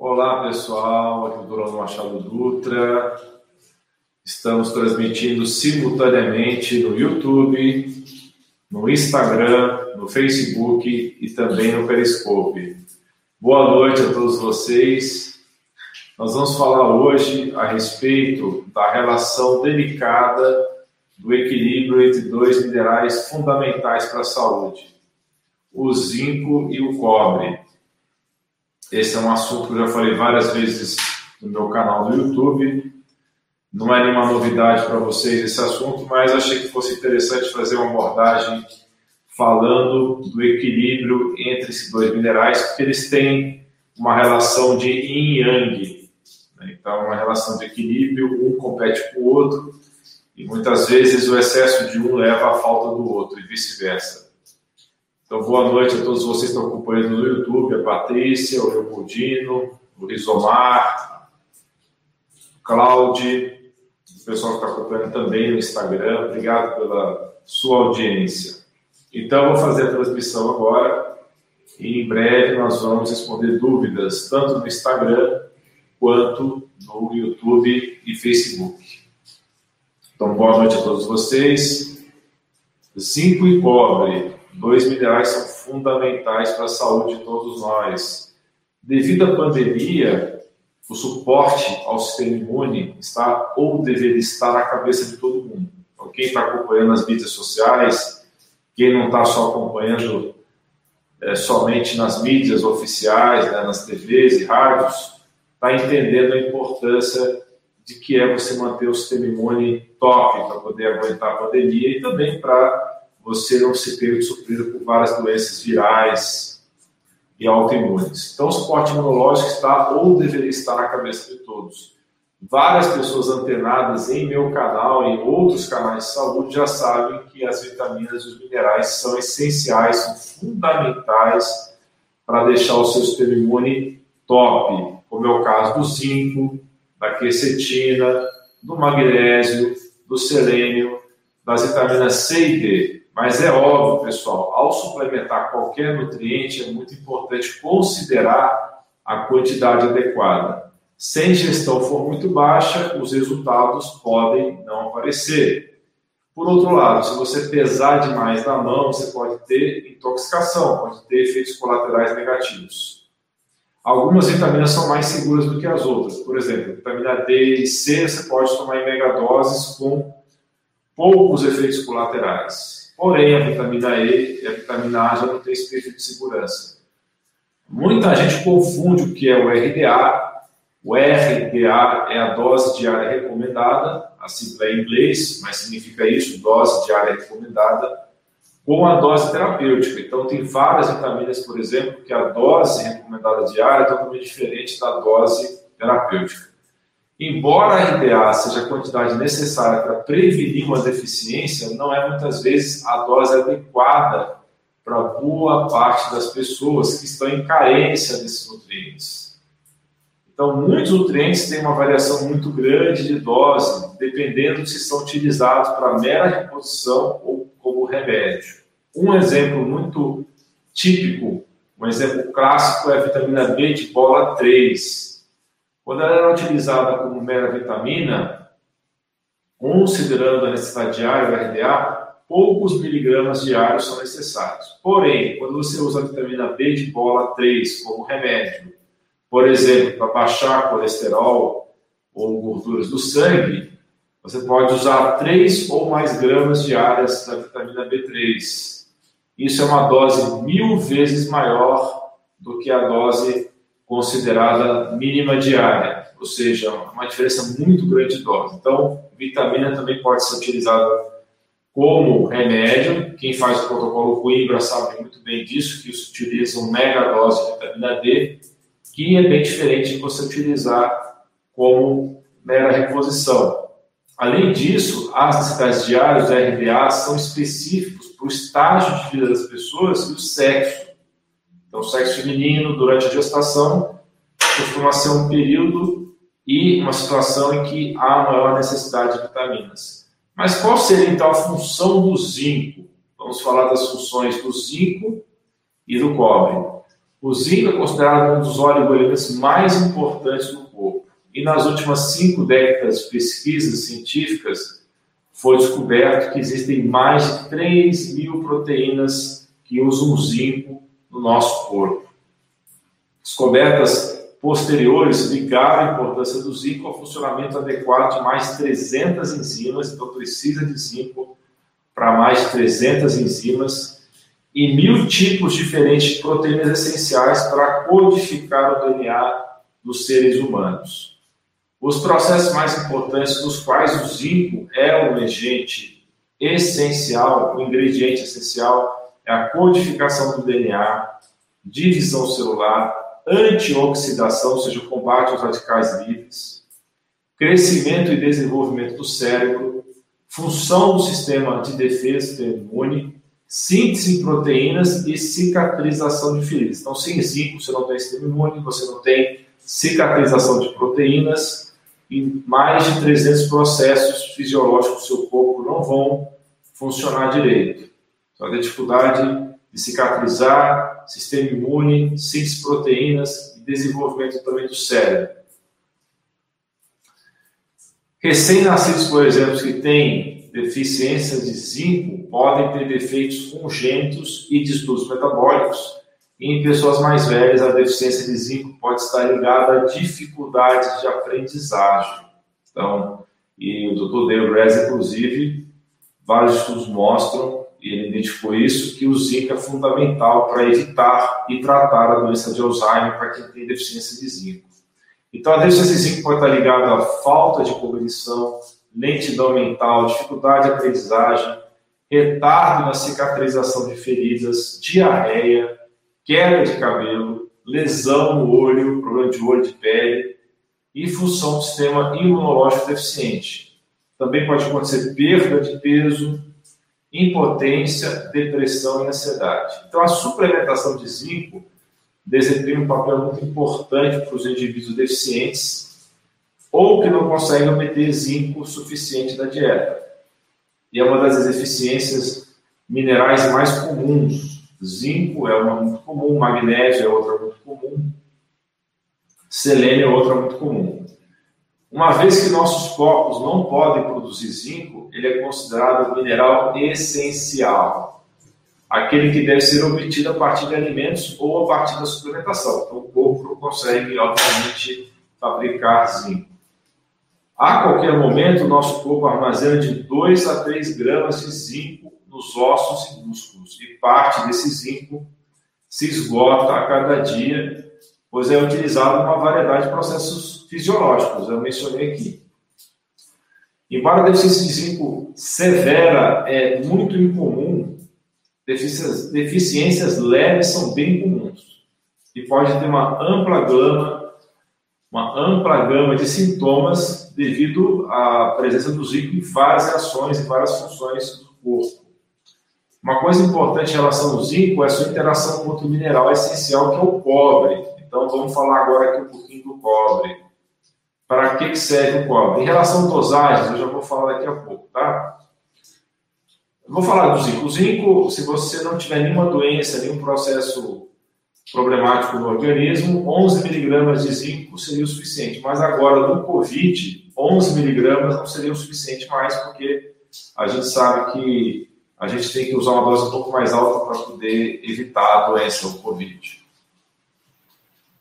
Olá pessoal, aqui é o Durano Machado Dutra. Estamos transmitindo simultaneamente no YouTube, no Instagram, no Facebook e também no Periscope. Boa noite a todos vocês. Nós vamos falar hoje a respeito da relação delicada do equilíbrio entre dois minerais fundamentais para a saúde, o zinco e o cobre. Esse é um assunto que eu já falei várias vezes no meu canal do YouTube. Não é nenhuma novidade para vocês esse assunto, mas achei que fosse interessante fazer uma abordagem falando do equilíbrio entre esses dois minerais, porque eles têm uma relação de yin e yang. Né? Então, uma relação de equilíbrio, um compete com o outro, e muitas vezes o excesso de um leva à falta do outro, e vice-versa. Então, boa noite a todos vocês que estão acompanhando no YouTube, a Patrícia, o Leopoldino, o Rizomar, o Claudio, o pessoal que está acompanhando também no Instagram. Obrigado pela sua audiência. Então, vou fazer a transmissão agora e em breve nós vamos responder dúvidas tanto no Instagram quanto no YouTube e Facebook. Então, boa noite a todos vocês. Zinco e cobre Dois minerais são fundamentais para a saúde de todos nós. Devido à pandemia, o suporte ao sistema imune está ou deveria estar na cabeça de todo mundo. Então, quem está acompanhando as mídias sociais, quem não está só acompanhando é, somente nas mídias oficiais, né, nas TVs e rádios, está entendendo a importância de que é você manter o sistema imune top para poder aguentar a pandemia e também para você não se pega de surpresa por várias doenças virais e autoimunes. Então, o suporte imunológico está ou deveria estar na cabeça de todos. Várias pessoas antenadas em meu canal e em outros canais de saúde já sabem que as vitaminas e os minerais são essenciais, são fundamentais para deixar o seu sistema imune top, como é o caso do zinco, da quercetina, do magnésio, do selênio, das vitaminas C e D. Mas é óbvio, pessoal, ao suplementar qualquer nutriente, é muito importante considerar a quantidade adequada. Se a ingestão for muito baixa, os resultados podem não aparecer. Por outro lado, se você pesar demais na mão, você pode ter intoxicação, pode ter efeitos colaterais negativos. Algumas vitaminas são mais seguras do que as outras. Por exemplo, vitamina D e C você pode tomar em megadoses com poucos efeitos colaterais. Porém, a vitamina E e a vitamina A já não tem esse perfil de segurança. Muita gente confunde o que é o RDA. O RDA é a dose diária recomendada, a sigla é em inglês, mas significa isso, dose diária recomendada, com a dose terapêutica. Então, tem várias vitaminas, por exemplo, que a dose recomendada diária é totalmente diferente da dose terapêutica. Embora a RDA seja a quantidade necessária para prevenir uma deficiência, não é muitas vezes a dose adequada para boa parte das pessoas que estão em carência desses nutrientes. Então, muitos nutrientes têm uma variação muito grande de dose, dependendo de se são utilizados para mera reposição ou como remédio. Um exemplo muito típico, um exemplo clássico é a vitamina B de bola 3 quando ela era utilizada como mera vitamina, considerando a necessidade diária do RDA, poucos miligramas diários são necessários. Porém, quando você usa a vitamina B de bola 3 como remédio, por exemplo, para baixar colesterol ou gorduras do sangue, você pode usar 3 ou mais gramas diárias da vitamina B3. Isso é uma dose mil vezes maior do que a dose considerada mínima diária, ou seja, uma diferença muito grande de dose. Então, vitamina também pode ser utilizada como remédio. Quem faz o protocolo Coimbra sabe muito bem disso, que se utiliza uma mega dose de vitamina D, que é bem diferente de você utilizar como mera reposição. Além disso, as necessidades diárias da RDA são específicos para o estágio de vida das pessoas e o sexo. Então, sexo feminino durante a gestação costuma ser um período e uma situação em que há maior necessidade de vitaminas. Mas qual seria então a função do zinco? Vamos falar das funções do zinco e do cobre. O zinco é considerado um dos oligoelementos mais importantes do corpo. E nas últimas cinco décadas de pesquisas científicas, foi descoberto que existem mais de 3 mil proteínas que usam zinco no nosso corpo. Descobertas posteriores ligaram a importância do zinco ao funcionamento adequado de mais de 300 enzimas, então precisa de zinco para mais de 300 enzimas e mil tipos diferentes de proteínas essenciais para codificar o DNA dos seres humanos. Os processos mais importantes dos quais o zinco é um agente essencial, um ingrediente essencial é a codificação do DNA, divisão celular, antioxidação, ou seja, o combate aos radicais livres, crescimento e desenvolvimento do cérebro, função do sistema de defesa imune, síntese de proteínas e cicatrização de feridas. Então, sem zinco, você não tem sistema imune, você não tem cicatrização de proteínas e mais de 300 processos fisiológicos do seu corpo não vão funcionar direito. Então, a dificuldade de cicatrizar, sistema imune, síntese proteínas e desenvolvimento também do cérebro. Recém-nascidos, por exemplo, que têm deficiência de zinco, podem ter defeitos congênitos e distúrbios metabólicos. E em pessoas mais velhas, a deficiência de zinco pode estar ligada a dificuldades de aprendizagem. Então, e o Dr. Dale inclusive, vários estudos mostram, e ele identificou isso, que o zinco é fundamental para evitar e tratar a doença de Alzheimer para quem tem deficiência de zinco. Então, a deficiência de zinco pode estar ligada à falta de cognição, lentidão mental, dificuldade de aprendizagem, retardo na cicatrização de feridas, diarreia, queda de cabelo, lesão no olho, problema de olho, de pele e função do sistema imunológico deficiente. Também pode acontecer perda de peso, impotência, depressão e ansiedade. Então, a suplementação de zinco desempenha um papel muito importante para os indivíduos deficientes ou que não conseguem obter zinco suficiente da dieta. E é uma das deficiências minerais mais comuns. Zinco é uma muito comum, magnésio é outra muito comum, selênio é outra muito comum. Uma vez que nossos corpos não podem produzir zinco, ele é considerado mineral essencial aquele que deve ser obtido a partir de alimentos ou a partir da suplementação. Então, o corpo não consegue, obviamente, fabricar zinco. A qualquer momento, nosso corpo armazena de 2 a 3 gramas de zinco nos ossos e músculos, e parte desse zinco se esgota a cada dia, pois é utilizado uma variedade de processos fisiológicos, eu mencionei aqui. Embora a deficiência de zinco severa é muito incomum, deficiências, deficiências leves são bem comuns e pode ter uma ampla gama, uma ampla gama de sintomas devido à presença do zinco em várias ações e várias funções do corpo. Uma coisa importante em relação ao zinco é a sua interação com outro mineral essencial que é o cobre. Então vamos falar agora aqui um pouquinho do cobre. Para que serve o cobre? Em relação a dosagens, eu já vou falar daqui a pouco, tá? Vou falar do zinco. O zinco, se você não tiver nenhuma doença, nenhum processo problemático no organismo, 11 miligramas de zinco seria o suficiente. Mas agora, no Covid, 11 miligramas não seria o suficiente mais, porque a gente sabe que a gente tem que usar uma dose um pouco mais alta para poder evitar a doença, o Covid.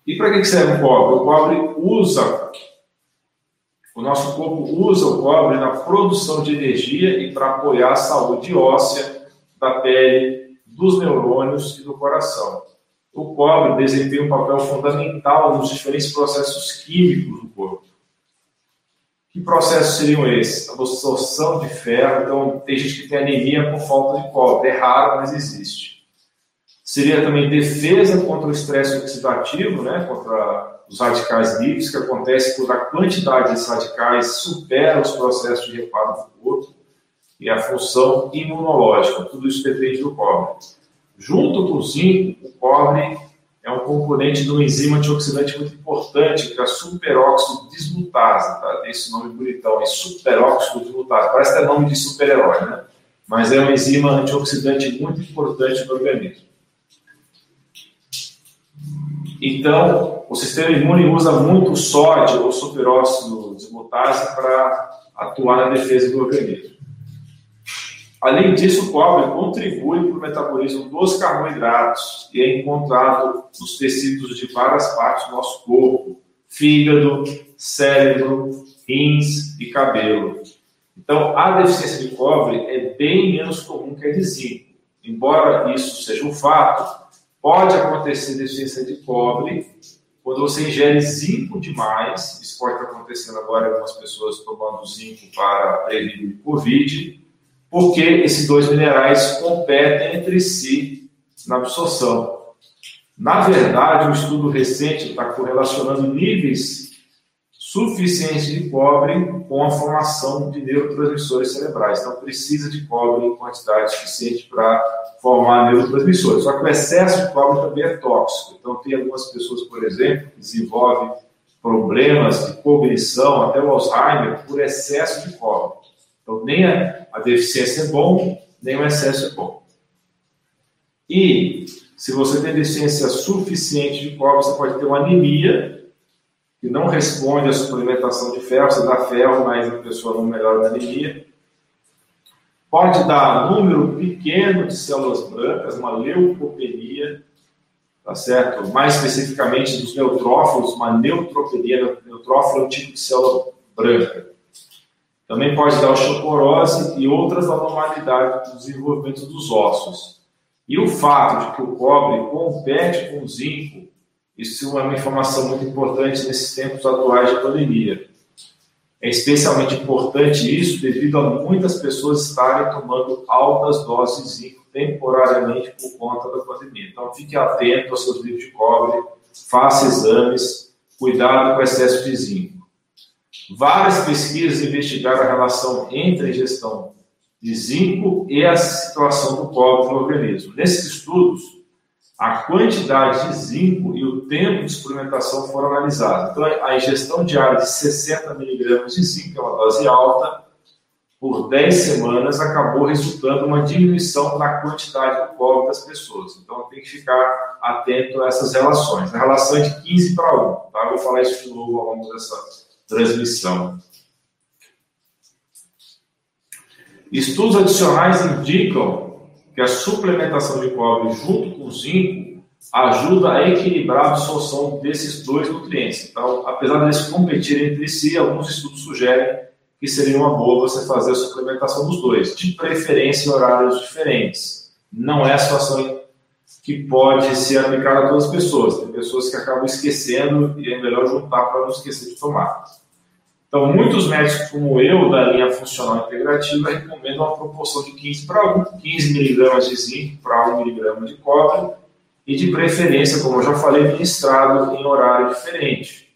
E para que serve o cobre? O cobre usa o nosso corpo usa o cobre na produção de energia e para apoiar a saúde óssea, da pele, dos neurônios e do coração. O cobre desempenha um papel fundamental nos diferentes processos químicos do corpo. Que processos seriam esses? A absorção de ferro. Então, tem gente que tem anemia por falta de cobre. É raro, mas existe. Seria também defesa contra o estresse oxidativo, né? contra os radicais livres, que acontece quando a quantidade desses radicais supera os processos de reparo do corpo e a função imunológica. Tudo isso depende do cobre. Junto com o zinco, o cobre é um componente de uma enzima antioxidante muito importante, que é a superóxido dismutase, tá? Esse nome bonitão, é superóxido dismutase. Parece que é nome de super-herói, né? Mas é uma enzima antioxidante muito importante no organismo. Então, o sistema imune usa muito sódio ou superóxido desmutase para atuar na defesa do organismo. Além disso, o cobre contribui para o metabolismo dos carboidratos e é encontrado nos tecidos de várias partes do nosso corpo: fígado, cérebro, rins e cabelo. Então, a deficiência de cobre é bem menos comum que a de zinco. Embora isso seja um fato, pode acontecer deficiência de cobre quando você ingere zinco demais. Isso pode estar acontecendo agora com algumas pessoas tomando zinco para prevenir o Covid porque esses dois minerais competem entre si na absorção. Na verdade, um estudo recente está correlacionando níveis suficientes de cobre com a formação de neurotransmissores cerebrais. Então, precisa de cobre em quantidade suficiente para formar neurotransmissores. Só que o excesso de cobre também é tóxico. Então, tem algumas pessoas, por exemplo, que desenvolvem problemas de cognição, até o Alzheimer, por excesso de cobre. Então, nem a, a deficiência é bom, nem o excesso é bom. E se você tem deficiência suficiente de cobre, você pode ter uma anemia, que não responde à suplementação de ferro, você dá ferro, mas a pessoa não melhora a anemia. Pode dar número pequeno de células brancas, uma leucopenia, tá certo? Mais especificamente dos neutrófilos, uma neutropenia. Neutrófilo é um tipo de célula branca. Também pode dar osteoporose e outras anormalidades do desenvolvimento dos ossos. E o fato de que o cobre compete com o zinco, isso é uma informação muito importante nesses tempos atuais de pandemia. É especialmente importante isso devido a muitas pessoas estarem tomando altas doses de zinco temporariamente por conta da pandemia. Então, fique atento aos seus livros de cobre, faça exames, cuidado com o excesso de zinco. Várias pesquisas investigaram a relação entre a ingestão de zinco e a situação do cobre no organismo. Nesses estudos, a quantidade de zinco e o tempo de suplementação foram analisados. Então, a ingestão diária de 60 miligramas de zinco, que é uma dose alta, por 10 semanas acabou resultando uma diminuição na quantidade do cobre das pessoas. Então, tem que ficar atento a essas relações. A relação é de 15 para 1. Tá? Vou falar isso de novo ao longo dessa transmissão. Estudos adicionais indicam que a suplementação de cobre junto com zinco ajuda a equilibrar a absorção desses dois nutrientes. Então, apesar de eles competirem entre si, alguns estudos sugerem que seria uma boa você fazer a suplementação dos dois, de preferência em horários diferentes. Não é a situação que pode ser aplicada a todas as pessoas. Tem pessoas que acabam esquecendo e é melhor juntar para não esquecer de tomar. Então, muitos médicos como eu, da linha funcional integrativa, recomendam uma proporção de 15 para 1, 15 miligramas de zinco para 1 miligrama de cobre, e de preferência, como eu já falei, ministrado em horário diferente.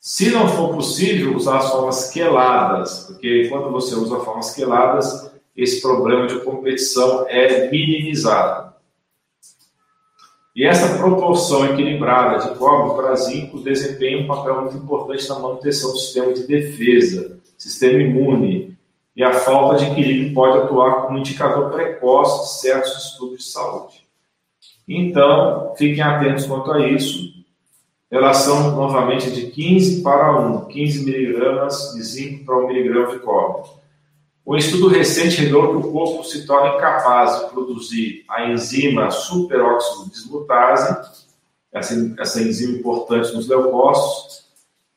Se não for possível, usar as formas queladas, porque quando você usa formas queladas, esse problema de competição é minimizado. E essa proporção equilibrada de cobre para zinco desempenha um papel muito importante na manutenção do sistema de defesa, sistema imune, e a falta de equilíbrio pode atuar como indicador precoce de certos estudos de saúde. Então, fiquem atentos quanto a isso. Relação, novamente, de 15 para 1, 15 miligramas de zinco para 1 miligrama de cobre. Um estudo recente revelou que o corpo se torna incapaz de produzir a enzima superóxido dismutase, essa, essa enzima importante nos leucócitos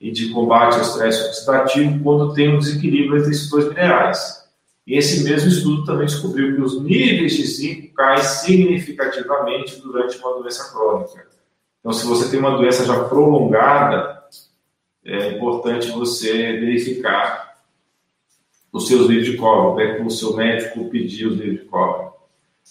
e de combate ao estresse oxidativo, quando tem um desequilíbrio entre esses dois minerais. E esse mesmo estudo também descobriu que os níveis de zinco caem significativamente durante uma doença crônica. Então, se você tem uma doença já prolongada, é importante você verificar os seus livros de cobre, né, o seu médico pedir os livros de cobre.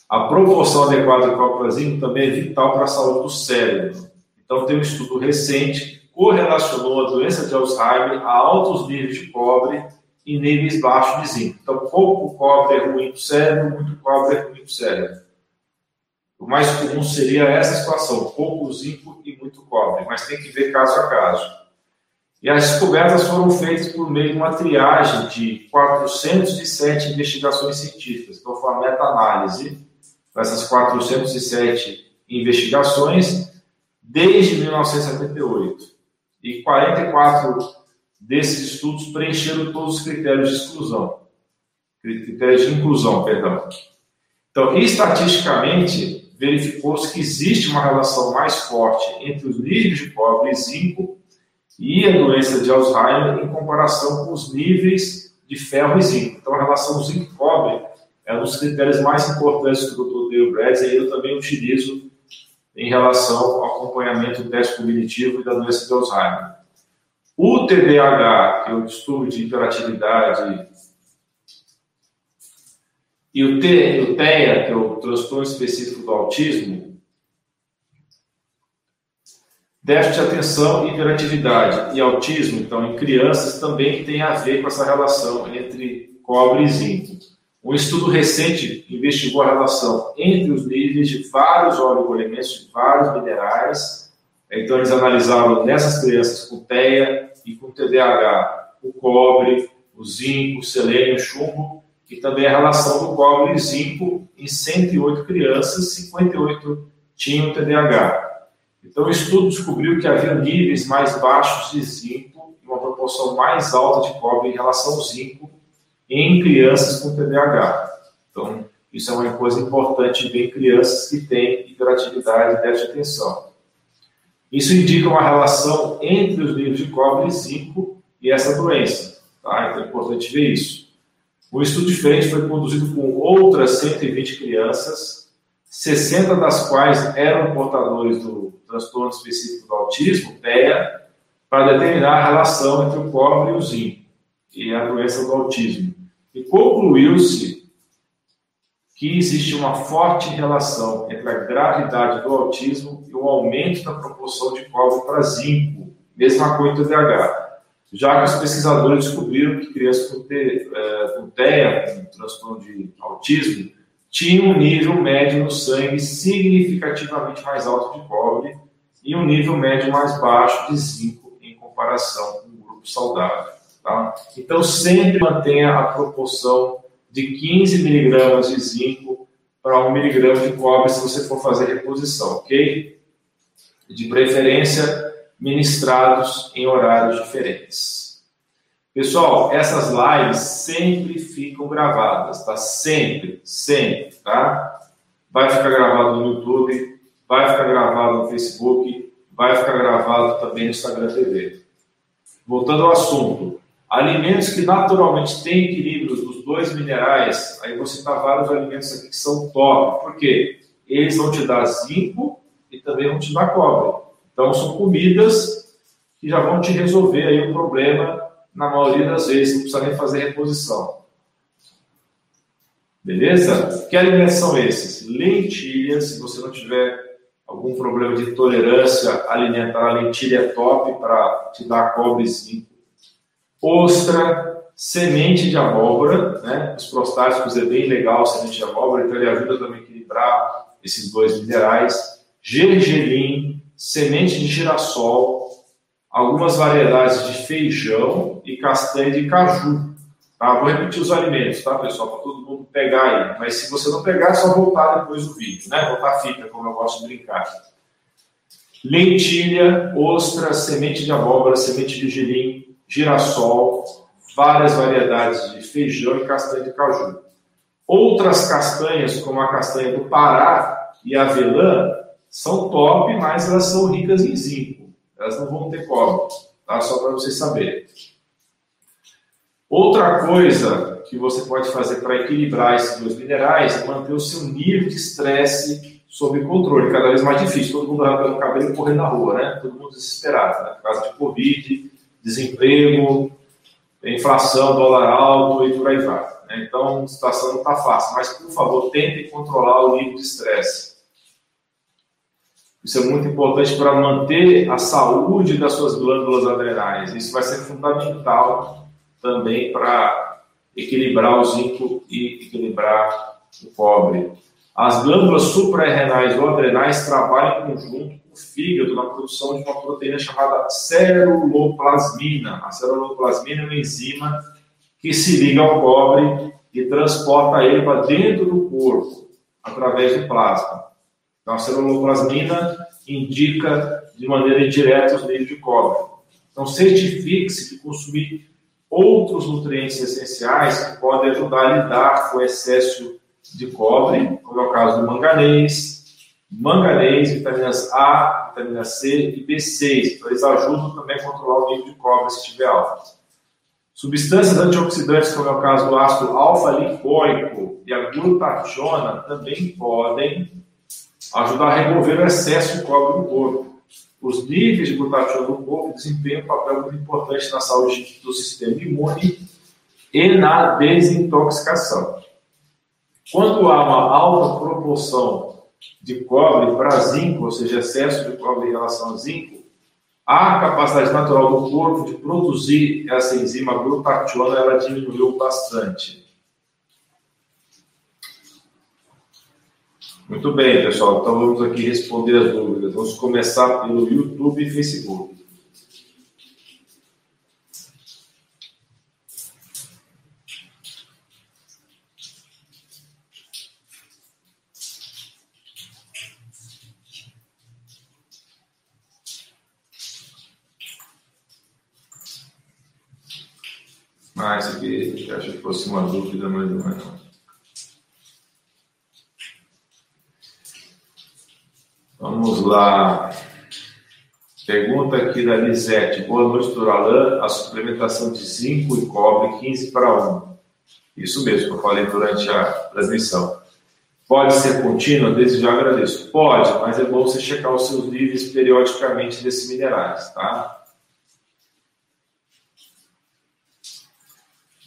A proporção adequada de cobre também é vital para a saúde do cérebro. Então, tem um estudo recente que correlacionou a doença de Alzheimer a altos níveis de cobre e níveis baixos de zinco. Então, pouco cobre é ruim para o cérebro, muito cobre é ruim para o cérebro. O mais comum seria essa situação, pouco zinco e muito cobre, mas tem que ver caso a caso. E as descobertas foram feitas por meio de uma triagem de 407 investigações científicas. Então, foi uma meta-análise dessas 407 investigações desde 1978. E 44 desses estudos preencheram todos os critérios de exclusão, critérios de inclusão, perdão. Então, estatisticamente, verificou-se que existe uma relação mais forte entre os níveis de cobre e zinco e a doença de Alzheimer em comparação com os níveis de ferro e zinco. Então, a relação zinco-cobre é um dos critérios mais importantes que o Dr. Dale Bradley e eu também utilizo em relação ao acompanhamento do teste cognitivo e da doença de Alzheimer. O TDAH, que é o distúrbio de hiperatividade, e o, T, o TEA, que é o transtorno específico do autismo, déficit de atenção, hiperatividade e autismo, então, em crianças, também tem a ver com essa relação entre cobre e zinco. Um estudo recente investigou a relação entre os níveis de vários oligoelementos, de vários minerais. Então, eles analisaram nessas crianças com TEA e com TDAH o cobre, o zinco, o selênio, o chumbo, e também a relação do cobre e zinco em 108 crianças, 58 tinham TDAH. Então, o estudo descobriu que havia níveis mais baixos de zinco e uma proporção mais alta de cobre em relação ao zinco em crianças com TDAH. Então, isso é uma coisa importante ver crianças que têm hiperatividade e déficit de atenção. Isso indica uma relação entre os níveis de cobre e zinco e essa doença. Tá? Então, é importante ver isso. Um estudo diferente foi conduzido com outras 120 crianças, 60 das quais eram portadores do transtorno específico do autismo, TEA, para determinar a relação entre o cobre e o zinco e a doença do autismo. E concluiu-se que existe uma forte relação entre a gravidade do autismo e o aumento da proporção de cobre para zinco, mesma coisa do TDAH. Já que os pesquisadores descobriram que crianças com, é, com TEA, com transtorno de autismo, tinham um nível médio no sangue significativamente mais alto de cobre e um nível médio mais baixo de zinco em comparação com o grupo saudável. Tá? Então, sempre mantenha a proporção de 15 miligramas de zinco para 1 miligrama de cobre se você for fazer reposição, ok? De preferência, ministrados em horários diferentes. Pessoal, essas lives sempre ficam gravadas, tá? Sempre, sempre, tá? Vai ficar gravado no YouTube, vai ficar gravado no Facebook, vai ficar gravado também no Instagram TV. Voltando ao assunto, Alimentos que naturalmente têm equilíbrio dos dois minerais, aí você citar vários alimentos aqui que são top. Por quê? Eles vão te dar zinco e também vão te dar cobre. Então, são comidas que já vão te resolver aí o problema na maioria das vezes, não precisa nem fazer reposição. Beleza? Que alimentos são esses? Lentilhas, se você não tiver algum problema de tolerância alimentar, a lentilha é top para te dar cobre zinco ostra, semente de abóbora, né? Os prostáticos é bem legal, semente de abóbora, então ele ajuda também a equilibrar esses dois minerais. Gergelim, semente de girassol, algumas variedades de feijão e castanha de caju. Tá? Vou repetir os alimentos, tá, pessoal? Para todo mundo pegar aí. Mas se você não pegar, é só voltar depois do vídeo, né? Voltar a fita, como eu gosto de brincar. Lentilha, ostra, semente de abóbora, semente de gergelim, girassol, várias variedades de feijão e castanha de caju. Outras castanhas, como a castanha do Pará e a avelã, são top, mas elas são ricas em zinco. Elas não vão ter cobre, tá? Só para vocês saberem. Outra coisa que você pode fazer para equilibrar esses dois minerais é manter o seu nível de estresse sob controle. Cada vez mais difícil. Todo mundo arrancando o cabelo correndo na rua, né? Todo mundo desesperado, né? Por causa de Covid, desemprego, inflação, dólar alto e por aí vai. Né? Então, a situação não está fácil, mas, por favor, tentem controlar o nível de estresse. Isso é muito importante para manter a saúde das suas glândulas adrenais. Isso vai ser fundamental também para equilibrar o zinco e equilibrar o cobre. As glândulas suprarrenais ou adrenais trabalham em conjunto com o fígado na produção de uma proteína chamada ceruloplasmina. A ceruloplasmina é uma enzima que se liga ao cobre e transporta ele para dentro do corpo através do plasma. Então, a ceruloplasmina indica de maneira indireta os níveis de cobre. Então, certifique-se de consumir outros nutrientes essenciais que podem ajudar a lidar com o excesso de cobre, como é o caso do manganês, manganês, vitaminas A, vitamina C e B6. Então, eles ajudam também a controlar o nível de cobre se estiver alto. Substâncias antioxidantes, como é o caso do ácido alfa-lipoico e a glutationa, também podem ajudar a remover o excesso de cobre no corpo. Os níveis de glutationa no corpo desempenham um papel muito importante na saúde do sistema imune e na desintoxicação. Quando há uma alta proporção de cobre para zinco, ou seja, excesso de cobre em relação a zinco, a capacidade natural do corpo de produzir essa enzima glutationa ela diminuiu bastante. Muito bem, pessoal. Então vamos aqui responder as dúvidas. Vamos começar pelo YouTube e Facebook. Ah, isso aqui, acho que fosse uma dúvida, mas não é não. Vamos lá. Pergunta aqui da Lisete. Boa noite, Duralan. A suplementação de zinco e cobre 15 para 1. Isso mesmo que eu falei durante a transmissão. Pode ser contínua? Desde já agradeço. Pode, mas é bom você checar os seus níveis periodicamente desses minerais, tá?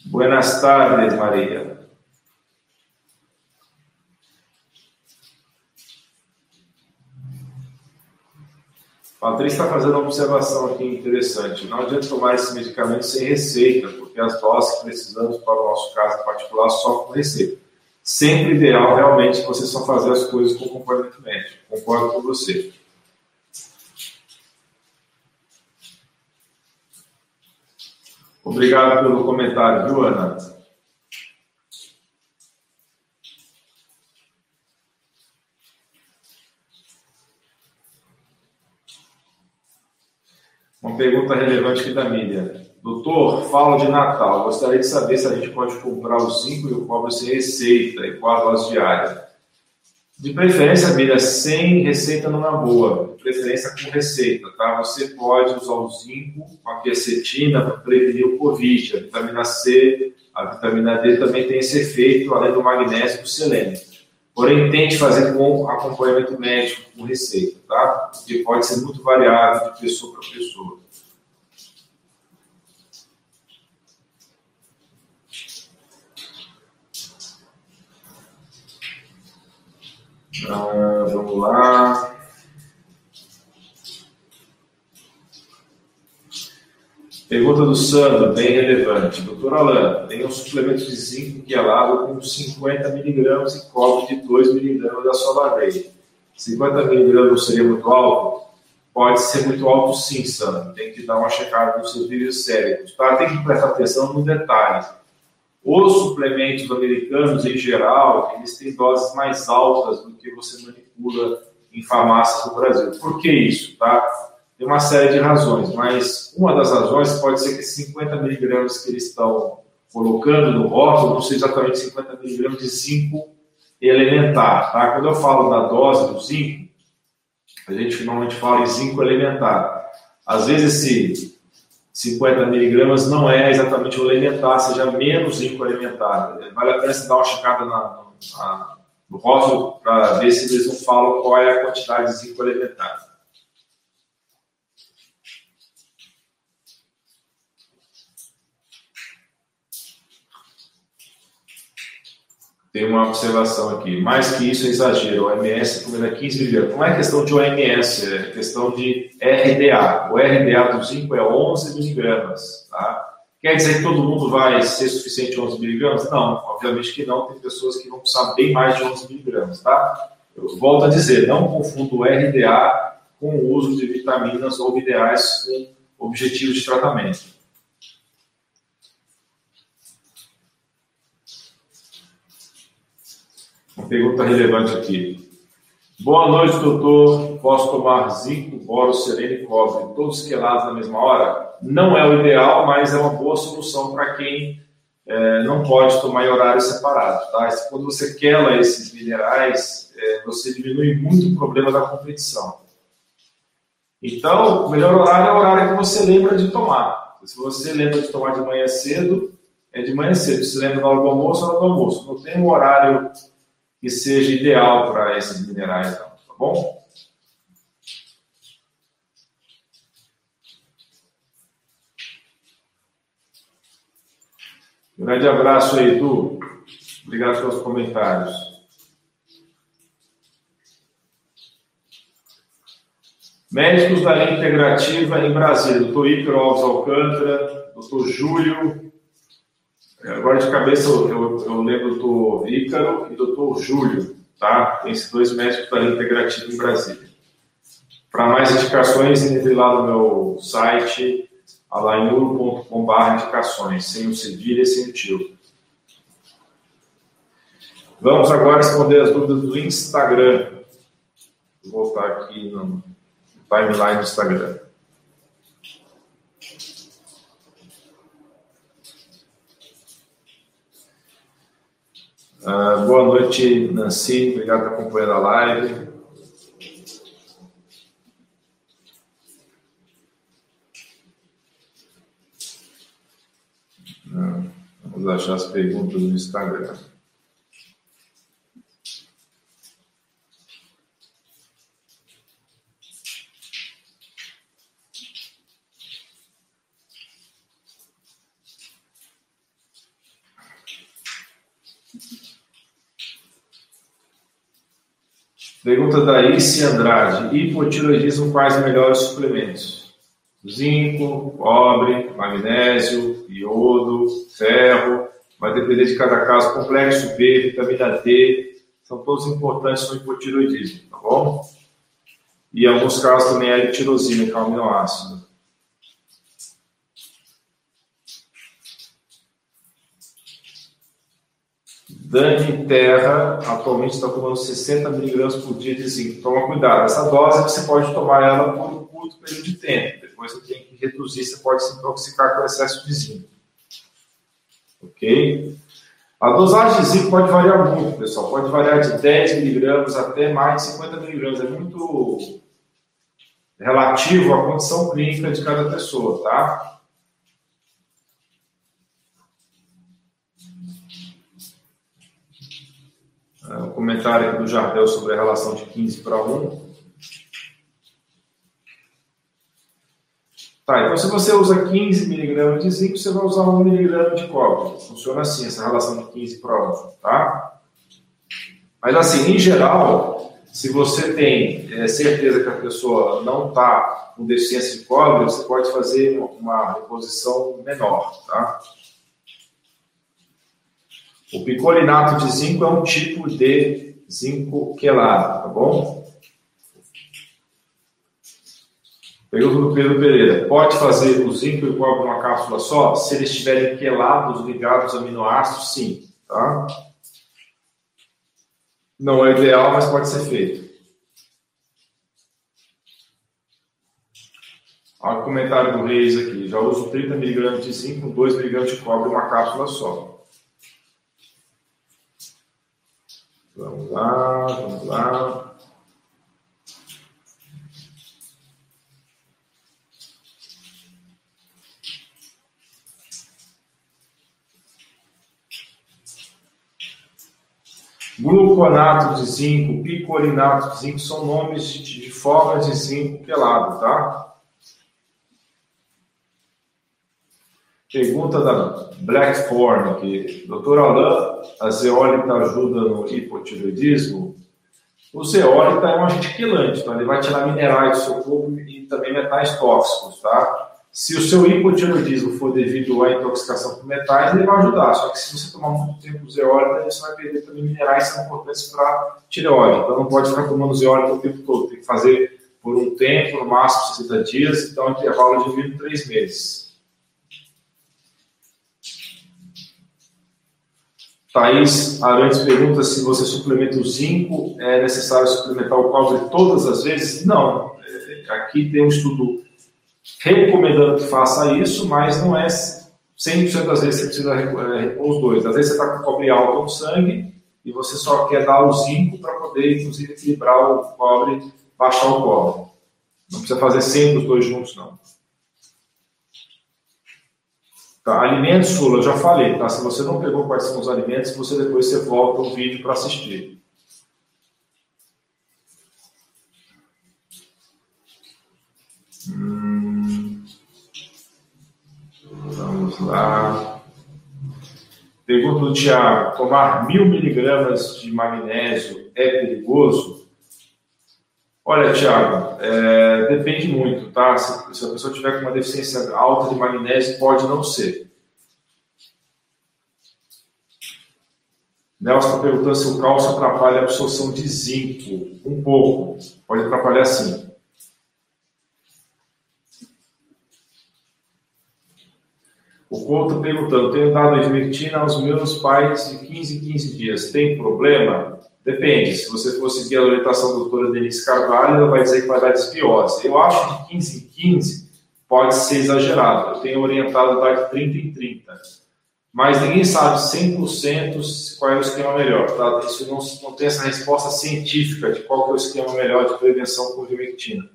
Buenas tardes, Maria. Patrícia está fazendo uma observação aqui interessante. Não adianta tomar esse medicamento sem receita, porque as doses que precisamos para o nosso caso particular só com receita. Sempre ideal, realmente, você só fazer as coisas com acompanhamento médico. Concordo com você. Obrigado pelo comentário, Joana. Uma pergunta relevante aqui da mídia. Doutor, falo de Natal. Gostaria de saber se a gente pode comprar o zinco e o cobre sem receita e qual a dose diária. De preferência, Mira, sem receita não é boa. De preferência com receita, tá? Você pode usar o zinco com a quercetina para prevenir o Covid. A vitamina C, a vitamina D também tem esse efeito, além do magnésio e do selênio. Porém, tente fazer com acompanhamento médico, com receita, tá? Porque pode ser muito variável de pessoa para pessoa. Ah, vamos lá. Pergunta do Sandro, bem relevante. Doutor Alain, tem um suplemento de zinco quelado com 50 miligramas e cobre de 2 miligramas da Solarei. 50 miligramas seria muito alto? Pode ser muito alto sim, Sandro. Tem que dar uma checada nos seus níveis séricos. Tá? Tem que prestar atenção no detalhe os suplementos americanos, em geral, eles têm doses mais altas do que você manipula em farmácias no Brasil. Por que isso? Tá? Tem uma série de razões, mas uma das razões pode ser que 50 miligramas que eles estão colocando no rótulo não seja exatamente 50 miligramas de zinco elementar. Tá? Quando eu falo da dose do zinco, a gente finalmente fala em zinco elementar. Às vezes esse 50 miligramas não é exatamente o elementar, seja menos zinco elementar. Vale a pena você dar uma checada na, na, no rótulo para ver se eles não falam qual é a quantidade de zinco elementar. Tem uma observação aqui. Mais que isso é exagero. O OMS recomenda 15 miligramas. Não é questão de OMS, é questão de RDA. O RDA do zinco é 11 miligramas. Tá? Quer dizer que todo mundo vai ser suficiente 11 miligramas? Não, obviamente que não. Tem pessoas que vão precisar bem mais de 11 miligramas. Tá? Eu volto a dizer, não confunda o RDA com o uso de vitaminas ou minerais com objetivos de tratamento. Uma pergunta relevante aqui. Boa noite, doutor. Posso tomar zinco, boro, sereno e cobre, todos quelados na mesma hora? Não é o ideal, mas é uma boa solução para quem é, não pode tomar em horário separado. Tá? Quando você quela esses minerais, é, você diminui muito o problema da competição. Então, o melhor horário é o horário que você lembra de tomar. Se você lembra de tomar de manhã cedo, é de manhã cedo. Se lembra na hora do almoço, na hora do almoço. Não tem um horário que seja ideal para esses minerais, não, tá bom? Grande abraço aí, Edu. Obrigado pelos comentários. Médicos da linha integrativa em Brasília, doutor Ícaro Alves Alcântara, doutor Júlio. Agora de cabeça eu, eu, lembro do Ícaro e doutor Júlio, tá? Tem esses dois médicos da integrativa em Brasília. Para mais indicações, entre lá no meu site, alainuro.com.br indicações, sem o cedilha e sem o tio. Vamos agora responder as dúvidas do Instagram. Vou voltar aqui no timeline do Instagram. Uh, boa noite, Nancy. Obrigado por acompanhar a live. Uh, vamos achar as perguntas no Instagram. Pergunta da Isi Andrade. Hipotiroidismo, quais melhores suplementos? Zinco, cobre, magnésio, iodo, ferro. Vai depender de cada caso. Complexo B, vitamina D. São todos importantes no hipotiroidismo, tá bom? E em alguns casos também a L-tirosina, que é um aminoácido. Dani Terra atualmente está tomando 60 miligramas por dia de zinco. Toma cuidado. Essa dose você pode tomar ela por um curto período de tempo. Depois você tem que reduzir, você pode se intoxicar com excesso de zinco. Ok? A dosagem de zinco pode variar muito, pessoal. Pode variar de 10 miligramas até mais de 50 miligramas. É muito relativo à condição clínica de cada pessoa, tá? Comentário aqui do Jardel sobre a relação de 15 para 1. Tá, então se você usa 15 miligramas de zinco, você vai usar 1 miligrama de cobre. Funciona assim, essa relação de 15 para 1, tá? Mas assim, em geral, se você tem é, certeza que a pessoa não está com deficiência de cobre, você pode fazer uma reposição menor, tá? O picolinato de zinco é um tipo de zinco quelado, tá bom? Pergunta do Pedro Pereira. Pode fazer o zinco e o cobre numa cápsula só? Se eles estiverem quelados, ligados a aminoácidos, sim. Tá? Não é ideal, mas pode ser feito. Olha o comentário do Reis aqui. Já uso 30 mg de zinco, 2 mg de cobre uma cápsula só. Vamos lá, vamos lá. Gluconato de zinco, picolinato de zinco são nomes de, de formas de zinco quelado, tá? Pergunta da Blackthorn aqui. Doutor Alain, a zeólita ajuda no hipotiroidismo? O zeólita é um agente quelante, então ele vai tirar minerais do seu corpo e também metais tóxicos, tá? Se o seu hipotiroidismo for devido à intoxicação por metais, ele vai ajudar. Só que se você tomar muito tempo zeólita, você vai perder também minerais que são importantes para tireoide. Então não pode ficar tomando zeólita o tempo todo. Tem que fazer por um tempo, no máximo 60 dias, então intervalo de 23 três meses. Thaís Arantes pergunta se você suplementa o zinco, é necessário suplementar o cobre todas as vezes? Não. É, aqui tem um estudo recomendando que faça isso, mas não é 100% das vezes você precisa repor os dois. Às vezes você está com cobre alto no sangue e você só quer dar o zinco para poder, inclusive, equilibrar o cobre, baixar o cobre. Não precisa fazer sempre os dois juntos, não. Tá? Alimentos, Sula, eu já falei, tá? Se você não pegou quais são os alimentos, você depois você volta o vídeo para assistir. Hum, vamos lá. Pergunta do Tiago: tomar mil miligramas de magnésio é perigoso? Olha, Tiago, é, depende muito, tá? Se, se, a pessoa tiver com uma deficiência alta de magnésio, pode não ser. Nelson está perguntando se o cálcio atrapalha a absorção de zinco. Um pouco. Pode atrapalhar sim. O Couto está perguntando: tenho dado ivermectina aos meus pais de 15 em 15 dias. Tem problema? Depende. Se você for seguir a orientação da doutora Denise Carvalho, ela vai dizer que vai dar desbiose. Eu acho que 15 em 15 pode ser exagerado. Eu tenho orientado a dar de 30 em 30. Mas ninguém sabe 100% qual é o esquema melhor. Tá? Isso não, não tem essa resposta científica de qual é o esquema melhor de prevenção com ivermectina.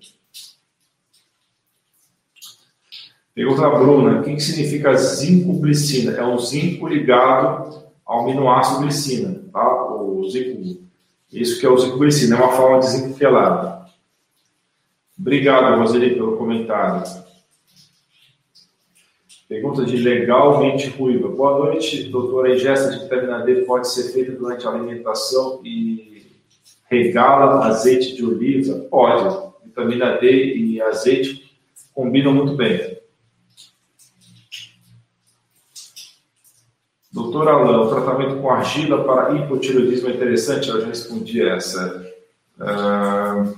Pergunta da Bruna: o que, que significa zinco-glicina? É um zinco ligado ao aminoácido glicina, O zinco, isso que é o zinco-glicina, é uma forma de zinco quelado. Obrigado, Roseli, pelo comentário. Pergunta de legalmente ruiva. Boa noite, doutora. A ingesta de vitamina D pode ser feita durante a alimentação e regala azeite de oliva? Pode. Vitamina D e azeite combinam muito bem. Doutor Alain, o tratamento com argila para hipotireoidismo é interessante? Eu já respondi essa. Uh,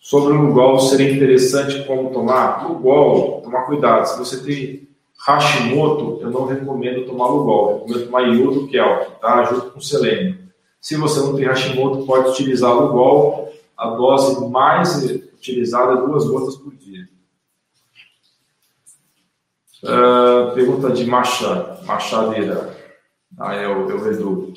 sobre o Lugol, seria interessante como tomar? Lugol, tomar cuidado. Se você tem Hashimoto, eu não recomendo tomar Lugol. Eu recomendo tomar iodo kelp, tá? Junto com selênio. Se você não tem Hashimoto, pode utilizar Lugol. A dose mais utilizada é duas gotas por dia. Uh, pergunta de Machado, Machadeira. Ah, é o, é.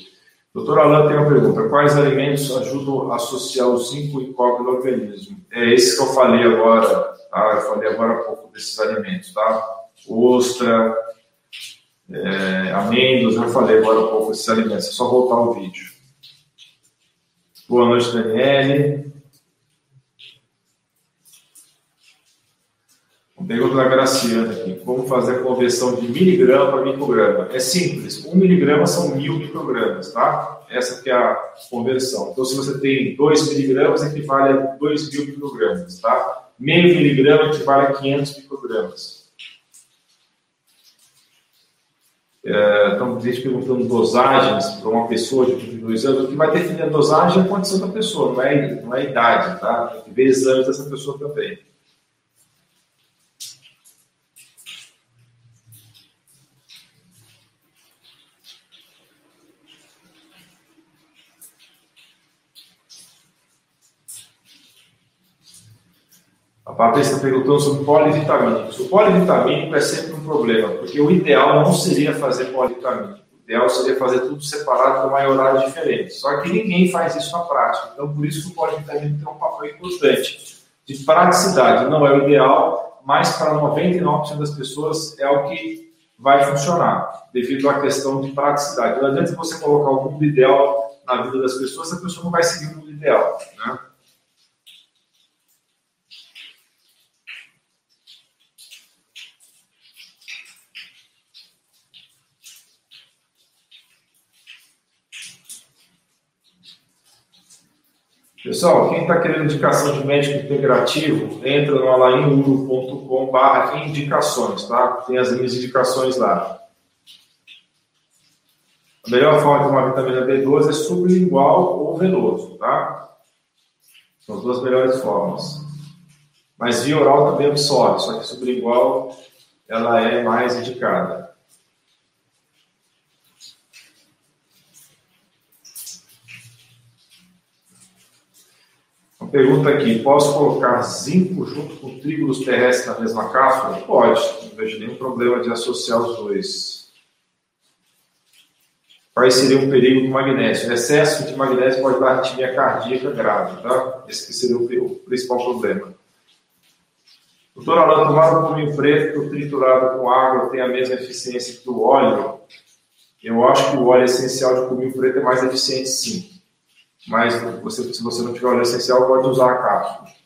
Doutor Alain tem uma pergunta. Quais alimentos ajudam a associar o zinco e cobre no organismo? É esse que eu falei agora, tá? Eu falei agora há pouco desses alimentos, tá? Ostra, é, amêndoas, eu falei agora há pouco desses alimentos. É só voltar o vídeo. Boa noite, Daniele. Pergunta da Graciana aqui. Como fazer a conversão de miligrama para micrograma? É simples. Um miligrama são mil microgramas, tá? Essa que é a conversão. Então, se você tem dois miligramas, equivale a dois mil microgramas, tá? Meio miligrama equivale a 500 microgramas. É, então, gente perguntando dosagens para uma pessoa de 22 anos. O que vai definir a dosagem é a condição da pessoa, não é, não é a idade, tá? Tem que ver exames dessa pessoa também. Patrícia perguntou sobre polivitamínicos. O polivitamínico é sempre um problema, porque o ideal não seria fazer polivitamínico. O ideal seria fazer tudo separado com horários diferentes. Só que ninguém faz isso na prática. Então, por isso que o polivitamínico tem um papel importante de praticidade. Não é o ideal, mas para 99% das pessoas é o que vai funcionar, devido à questão de praticidade. Não adianta você colocar o mundo ideal na vida das pessoas, a pessoa não vai seguir o mundo ideal. Né? Pessoal, quem está querendo indicação de médico integrativo, entra no alainuro.com.br indicações, tá? Tem as minhas indicações lá. A melhor forma de tomar vitamina B12 é sublingual ou venoso, tá? São as duas melhores formas. Mas via oral também absorve, só que sublingual ela é mais indicada. Pergunta aqui: posso colocar zinco junto com tríbulos terrestres na mesma cápsula? Pode, não vejo nenhum problema de associar os dois. Qual seria um perigo do magnésio? O excesso de magnésio pode dar arritmia cardíaca grave, tá? Esse seria o principal problema. Doutor Alan, tomar um cominho preto triturado com água tem a mesma eficiência que o óleo? Eu acho que o óleo essencial de cominho preto é mais eficiente, sim mas você, se você não tiver óleo essencial, pode usar a cápsula.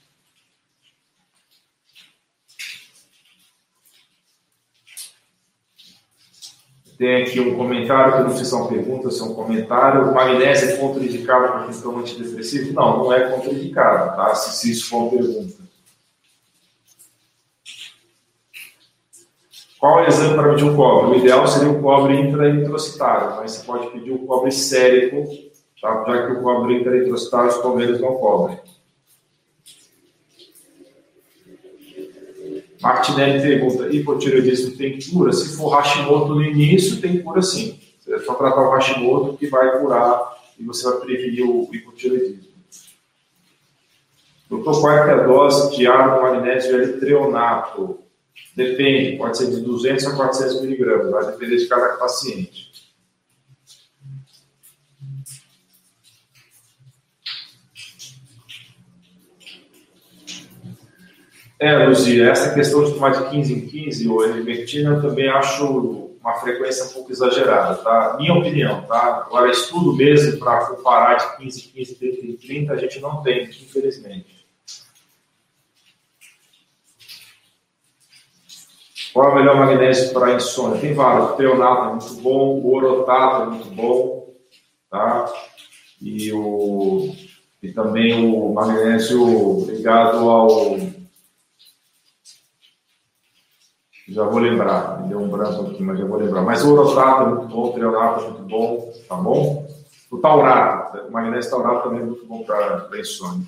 Tem aqui um comentário, que não sei se são perguntas, se é um comentário. Magnésio é contraindicado para quem toma antidepressivo? Não, não é contraindicado, tá? Se, se isso for uma pergunta. Qual é o exame para medir o cobre? O ideal seria o cobre intraeritrocitário, mas você pode pedir o cobre sérico tá? já que o cobre intraeritrocitário os palmeiras não cobrem. Martinelli pergunta: hipotireoidismo tem cura? Se for Hashimoto no início, tem cura sim. É só tratar o Hashimoto que vai curar e você vai prevenir o hipotireoidismo. Doutor, qual é dose de água magnésio L-treonato? Depende, pode ser de 200 a 400 miligramas, vai depender de cada paciente. É, Luzia, essa questão de tomar de 15 em 15, ou ivermectina, eu também acho uma frequência um pouco exagerada, tá? Minha opinião, tá? Agora, estudo mesmo para comparar de 15 em 15, 30 em 30, a gente não tem, infelizmente. Qual é o melhor magnésio para insônia? Tem vários. O treonato é muito bom, o orotato é muito bom, tá? E, o, e também o magnésio ligado ao já vou lembrar, me deu um branco aqui, mas já vou lembrar. Mas o orotrato é muito bom, o trionato é muito bom, tá bom? O taurato, o magnésio taurato também é muito bom para insônia.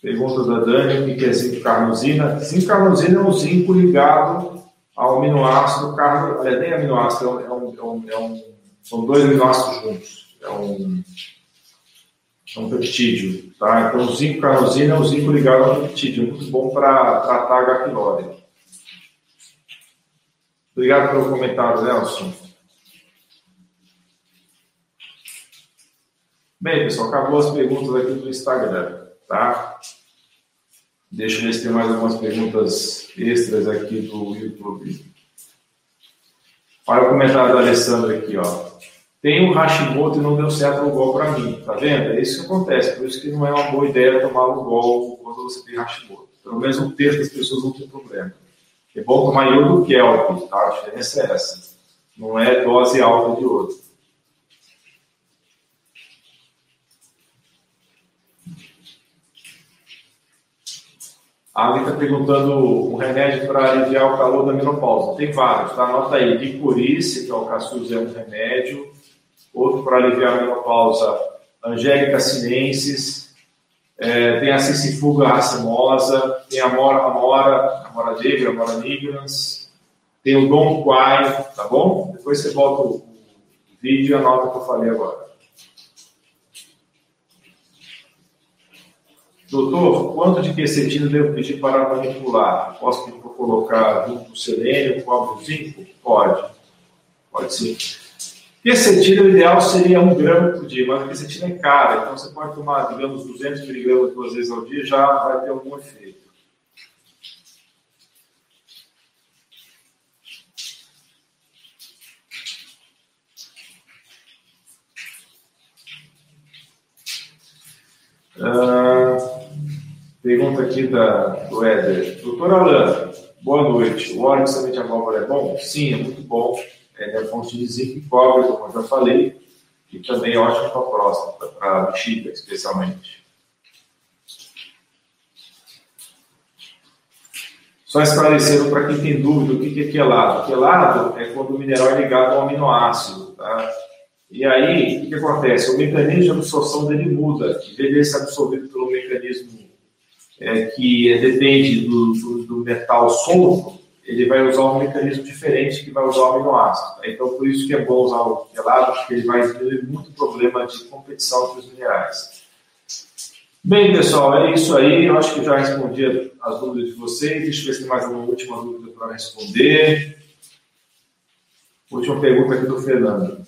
Pergunta da Dani, o que é zinco carnosina? Zinco carnosina é um zinco ligado ao aminoácido carno, é nem aminoácido, é um, é um, é um, são dois aminoácidos juntos. É um, é um peptídeo. Tá? Então, o zinco carnosina é um zinco ligado ao peptídeo, muito bom para tratar H. pylori. Obrigado pelo comentário, Nelson. Bem, pessoal, acabou as perguntas aqui do Instagram, tá? Deixa eu ver se tem mais algumas perguntas extras aqui do YouTube. Olha o comentário da Alessandra aqui, ó tem um Hashimoto e não deu certo o gol para mim, tá vendo? É isso que acontece, por isso que não é uma boa ideia tomar o gol quando você tem Hashimoto. Pelo menos um terço das pessoas não tem problema. É bom tomar iodo kelp, tá? A diferença é essa. Não é dose alta de iodo. A Ali está perguntando um remédio para aliviar o calor da menopausa. Tem vários, tá? Anota aí. Licorice, que é o caçuz, é um remédio outro para aliviar a menopausa, Angélica sinensis, é, tem a Cissifuga racemosa, tem a Mora Amora, Amora negra, Amora nigrans, tem o Dom Quai, tá bom? Depois você volta o vídeo e anota o que eu falei agora. Doutor, quanto de quercetina devo pedir para manipular? Posso colocar junto selênio, cobre, zinco? Pode. Pode sim. Quercetina, o ideal seria um grama por dia, mas a quercetina é cara, então você pode tomar, digamos, 200 miligramas duas vezes ao dia, já vai ter algum efeito. Ah, pergunta aqui da, do Éder. Doutor Alan, boa noite. O óleo de semente abóbora é bom? Sim, é muito bom é, fonte de zinco e cobre, como eu já falei, e também é ótimo para a próstata, para a bexiga, especialmente. Só esclarecendo para quem tem dúvida o que é quelado. Quelado é quando o mineral é ligado ao aminoácido. Tá? E aí, o que, que acontece? O mecanismo de absorção dele muda. Em vez de ser absorvido pelo mecanismo é, que depende do, do, do metal solto, ele vai usar um mecanismo diferente que vai usar o aminoácido. Então, por isso que é bom usar o gelado, porque ele vai ter muito problema de competição entre os minerais. Bem, pessoal, é isso aí. Eu acho que já respondi as dúvidas de vocês. Deixa eu ver se tem mais uma última dúvida para responder. Última pergunta aqui do Fernando.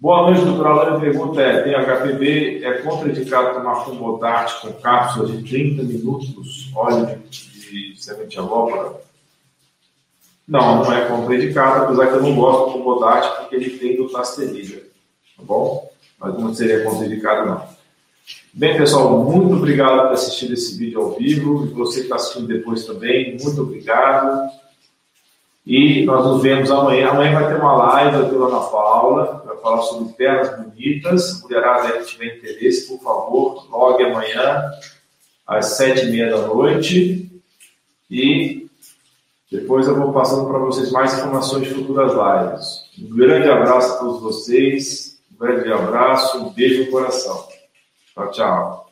Boa noite, doutor Alana. A pergunta é: tem HPV, é contraindicado tomar fumbodarte com cápsula de 30 minutos, óleo de, de semente abóbora? Não, não é contraindicado, apesar que eu não gosto do fumbodarte porque ele tem dutasterida, tá bom? Mas não seria contraindicado, não. Bem, pessoal, muito obrigado por assistir esse vídeo ao vivo. E você que está assistindo depois também, muito obrigado. E nós nos vemos amanhã. Amanhã vai ter uma live da Ana Paula, vai falar sobre pernas bonitas. Mulherada que tiver interesse, por favor, logue amanhã às sete e meia da noite. E depois eu vou passando para vocês mais informações de futuras lives. Um grande abraço a todos vocês, um grande abraço, um beijo no coração. Tchau, tchau.